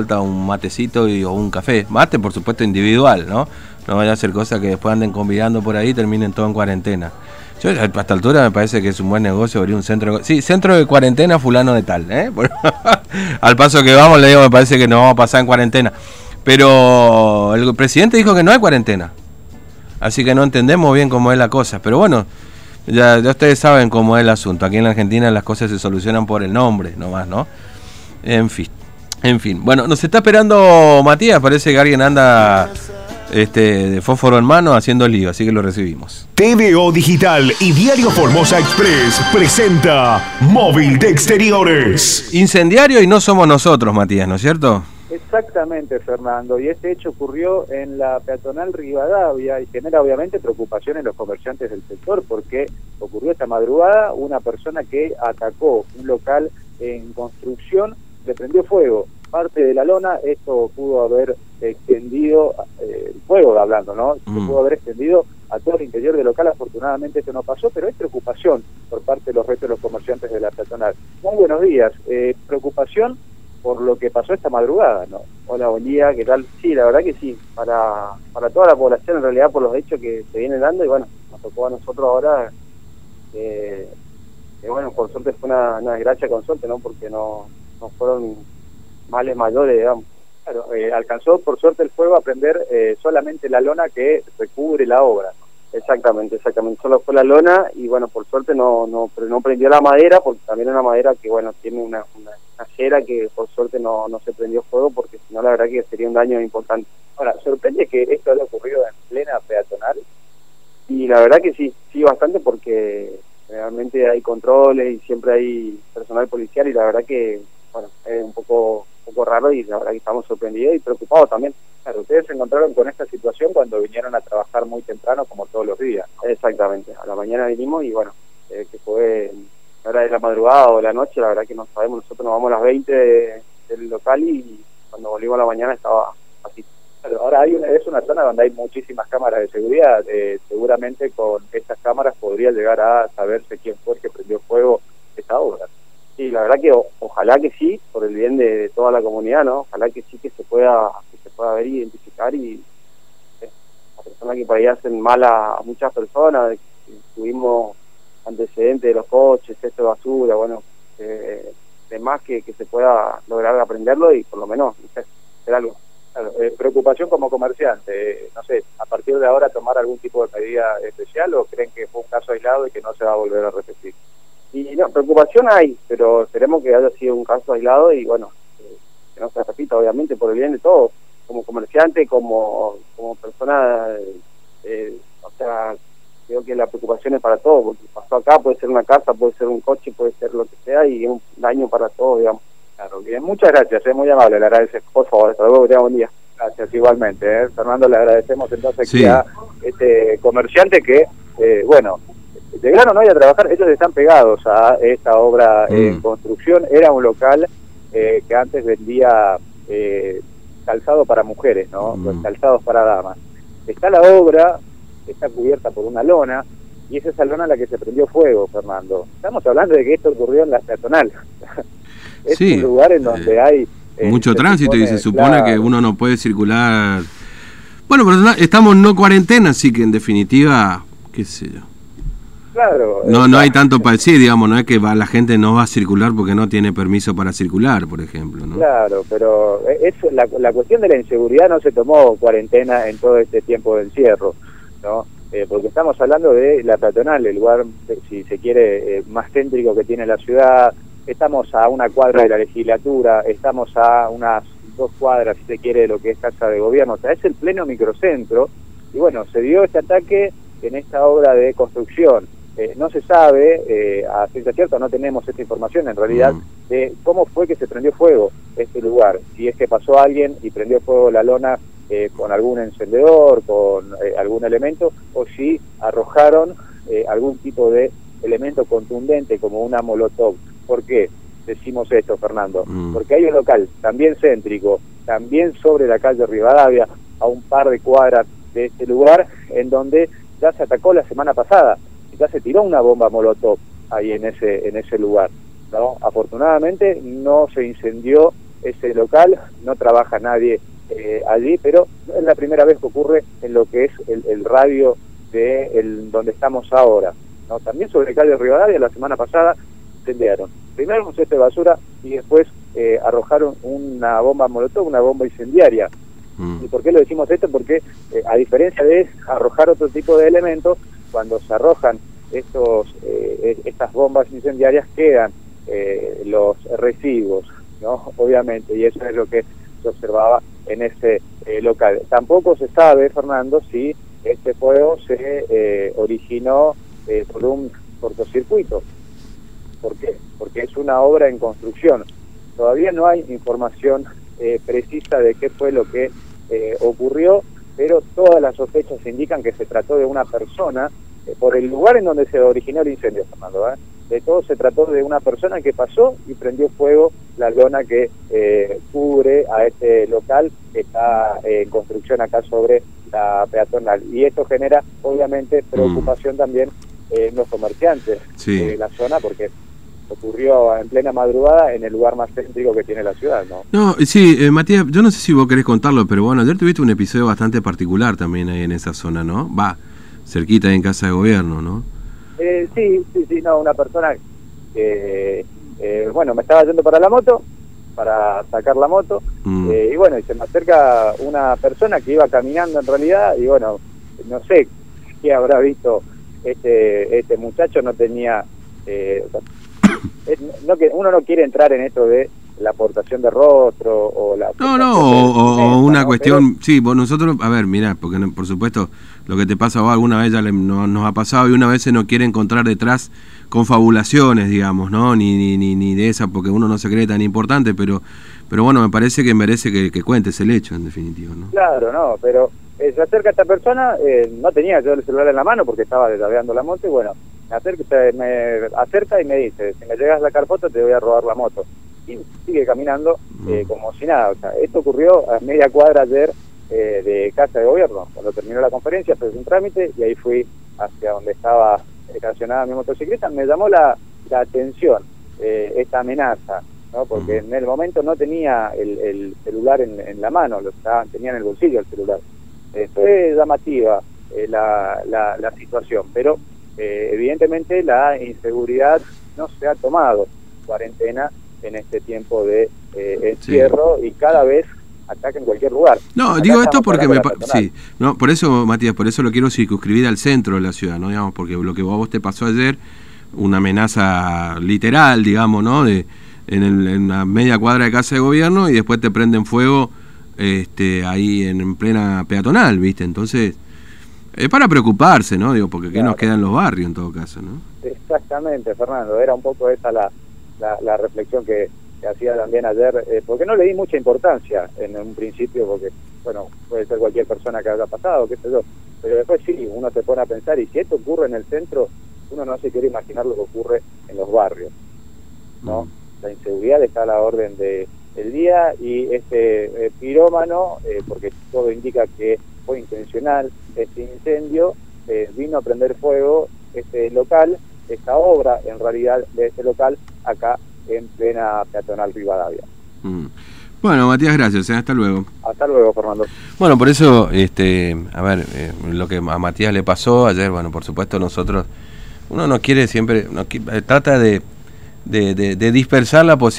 falta un matecito y, o un café. Mate, por supuesto, individual, ¿no? No vaya a ser cosa que después anden convidando por ahí y terminen todo en cuarentena. Yo a esta altura me parece que es un buen negocio abrir un centro. Sí, centro de cuarentena fulano de tal, ¿eh? Al paso que vamos, le digo, me parece que nos vamos a pasar en cuarentena. Pero el presidente dijo que no hay cuarentena. Así que no entendemos bien cómo es la cosa. Pero bueno, ya, ya ustedes saben cómo es el asunto. Aquí en la Argentina las cosas se solucionan por el nombre nomás, ¿no? En fin. En fin, bueno, nos está esperando Matías, parece que alguien anda este, de fósforo en mano haciendo lío, así que lo recibimos. TVO Digital y Diario Formosa Express presenta Móvil de Exteriores. Incendiario y no somos nosotros, Matías, ¿no es cierto? Exactamente, Fernando, y este hecho ocurrió en la peatonal Rivadavia y genera obviamente preocupación en los comerciantes del sector porque ocurrió esta madrugada una persona que atacó un local en construcción le prendió fuego parte de la lona, esto pudo haber extendido, eh, el fuego hablando, ¿no? Se Mm. pudo haber extendido a todo el interior del local, afortunadamente esto no pasó, pero hay preocupación por parte de los restos de los comerciantes de la peatonal. Muy buenos días, eh, preocupación por lo que pasó esta madrugada, ¿no? Hola, buen día, ¿qué tal? Sí, la verdad que sí, para, para toda la población en realidad por los hechos que se vienen dando y bueno, nos tocó a nosotros ahora eh, que bueno, por suerte fue una, una desgracia con suerte, ¿no? Porque no, no fueron males mayores, digamos. Claro, eh, alcanzó por suerte el fuego a prender eh, solamente la lona que recubre la obra. Exactamente, exactamente. Solo fue la lona y bueno, por suerte no no no prendió la madera porque también es una madera que bueno tiene una una, una cera que por suerte no, no se prendió fuego porque si no la verdad que sería un daño importante. Ahora, sorprende que esto haya ocurrido en plena peatonal y la verdad que sí, sí bastante porque realmente hay controles y siempre hay personal policial y la verdad que bueno, es un poco un poco raro y la verdad que estamos sorprendidos y preocupados también. Claro, ustedes se encontraron con esta situación cuando vinieron a trabajar muy temprano como todos los días. Exactamente, a la mañana vinimos y bueno, eh, que fue la hora de la madrugada o de la noche, la verdad que no sabemos, nosotros nos vamos a las 20 de- del local y cuando volvimos a la mañana estaba así. Claro, ahora hay una, es una zona donde hay muchísimas cámaras de seguridad. eh, seguramente con estas cámaras podría llegar a saberse quién fue el que prendió fuego esta obra. Sí, la verdad que ojalá que sí, por el bien de, toda la comunidad, ¿no? Ojalá que sí que se pueda que se pueda ver identificar y eh, las personas que por ahí hacen mal a, muchas personas, que tuvimos antecedentes de los coches, esto de basura, bueno, eh, demás que, que se pueda lograr aprenderlo y por lo menos hacer algo. Claro, eh, preocupación como comerciante, eh, no sé, a partir de ahora tomar algún tipo de medida especial o creen que fue un caso aislado y que no se va a volver a repetir. Y no, preocupación hay, pero esperemos que haya sido un caso aislado y bueno, eh, que no se repita obviamente por el bien de todos, como comerciante, como, como persona, eh, o sea, creo que la preocupación es para todos, porque pasó acá, puede ser una casa, puede ser un coche, puede ser lo que sea y es un daño para todos, digamos. Claro, bien, muchas gracias, es muy amable, le agradecemos. Por favor, hasta luego, que tenga buen día. Gracias, igualmente. ¿eh? Fernando, le agradecemos entonces Sí. aquí a este comerciante que, eh, bueno, no hay a trabajar, ellos están pegados a esta obra en Mm. construcción. Era un local eh, que antes vendía eh, calzado para mujeres, ¿no? Mm. Los calzados para damas. Está la obra, está cubierta por una lona, y es esa lona la que se prendió fuego, Fernando. Estamos hablando de que esto ocurrió en la peatonal. es Sí, un lugar en donde eh, hay... eh, Mucho tránsito y se supone claro, que uno no puede circular. Bueno, pero estamos no cuarentena, así que en definitiva, qué sé yo. Claro. No, no hay tanto para decir, digamos, no es que va, la gente no va a circular porque no tiene permiso para circular, por ejemplo, ¿no? Claro, pero es la, la cuestión de la inseguridad no se tomó cuarentena en todo este tiempo de encierro, ¿no? Eh, porque estamos hablando de la peatonal, el lugar, eh, si se quiere, eh, más céntrico que tiene la ciudad. Estamos a una cuadra de la legislatura, estamos a unas dos cuadras, si se quiere, de lo que es Casa de Gobierno. O sea, es el pleno microcentro. Y bueno, se dio este ataque en esta obra de construcción. Eh, no se sabe, eh, a ciencia cierta no tenemos esta información en realidad, Mm. de cómo fue que se prendió fuego este lugar. Si es que pasó alguien y prendió fuego la lona eh, con algún encendedor, con eh, algún elemento, o si arrojaron eh, algún tipo de elemento contundente como una molotov. ¿Por qué decimos esto, Fernando? Mm. Porque hay un local también céntrico, también sobre la calle Rivadavia, a un par de cuadras de este lugar, en donde ya se atacó la semana pasada, ya se tiró una bomba molotov ahí en ese en ese lugar. ¿no? Afortunadamente no se incendió ese local, no trabaja nadie eh, allí, pero es la primera vez que ocurre en lo que es el, radio de el, donde estamos ahora. ¿no? También sobre el calle Rivadavia, la semana pasada, incendiaron. Primero un cesto de basura y después eh, arrojaron una bomba molotov, una bomba incendiaria. Mm. ¿Y por qué lo decimos esto? Porque eh, a diferencia de arrojar otro tipo de elementos, cuando se arrojan estos, eh, estas bombas incendiarias quedan los residuos, ¿no? Obviamente, y eso es lo que se observaba en ese local. Tampoco se sabe, Fernando, si este fuego se originó por un cortocircuito. ¿Por qué? Porque es una obra en construcción. Todavía no hay información eh, precisa de qué fue lo que eh, ocurrió, pero todas las sospechas indican que se trató de una persona, eh, por el lugar en donde se originó el incendio, Fernando. De todo se trató de una persona que pasó y prendió fuego la lona que cubre a este local que está en construcción acá sobre la peatonal. Y esto genera, obviamente, preocupación mm. también en los comerciantes de la zona porque ocurrió en plena madrugada en el lugar más céntrico que tiene la ciudad, ¿no? No, sí, eh, Matías, yo no sé si vos querés contarlo, pero bueno, ayer tuviste un episodio bastante particular también ahí en esa zona, ¿no? Va, cerquita en Casa de Gobierno, ¿no? Eh, sí, sí, sí, no, una persona que, eh, bueno, me estaba yendo para la moto, para sacar la moto, mm. y bueno, y se me acerca una persona que iba caminando en realidad, y bueno, no sé qué habrá visto este, este muchacho, no tenía... Eh, no que uno no quiere entrar en esto de la aportación de rostro o la no no o, una cuestión sí nosotros a ver mira porque por supuesto lo que te pasa a alguna vez ya nos ha pasado y una vez se no quiere encontrar detrás confabulaciones digamos no ni, ni, ni, de esa porque uno no se cree tan importante pero pero bueno me parece que merece que, que cuentes el hecho en definitiva no claro no pero eh, se acerca esta persona eh, no tenía yo el celular en la mano porque estaba desarrollando la moto y bueno me acerca, me acerca y me dice, si me llegas a sacar foto te voy a robar la moto. Y sigue caminando eh, mm. como si nada. O sea, esto ocurrió a media cuadra ayer eh, de Casa de Gobierno. Cuando terminó la conferencia, fue un trámite y ahí fui hacia donde estaba estacionada mi motocicleta. Me llamó la, la atención eh, esta amenaza, ¿no? porque mm. en el momento no tenía el, el celular en, en, la mano, lo estaba, tenía en el bolsillo el celular. fue llamativa la, la, la situación, pero eh, evidentemente la inseguridad no se ha tomado cuarentena en este tiempo de eh, encierro y cada vez ataca en cualquier lugar. No, digo esto porque me sí, no, por eso Matías, por eso lo quiero circunscribir al centro de la ciudad, no digamos, porque lo que a vos te pasó ayer, una amenaza literal, digamos, ¿no? De en, el, en la media cuadra de casa de gobierno y después te prenden fuego este ahí en plena peatonal, ¿viste? Entonces, es para preocuparse, ¿no? Digo, porque ¿qué nos queda en los barrios en todo caso, no? Exactamente, Fernando. Era un poco esa la, la, reflexión que, hacía también ayer, eh, porque no le di mucha importancia en un principio, porque, bueno, puede ser cualquier persona que haya pasado, qué sé yo. Pero después sí, uno se pone a pensar, y si esto ocurre en el centro, uno no se quiere imaginar lo que ocurre en los barrios, ¿no? Mm. La inseguridad está a la orden de el día y este eh, pirómano, eh, porque todo indica que fue intencional este incendio, eh, vino a prender fuego este local, esta obra en realidad de este local acá en plena peatonal Rivadavia. Mm. Bueno, Matías, gracias. ¿eh? Hasta luego. Hasta luego, Fernando. Bueno, por eso, este, a ver, eh, lo que a Matías le pasó ayer, bueno, por supuesto nosotros, uno no quiere siempre, no, trata de, de dispersar la posibilidad.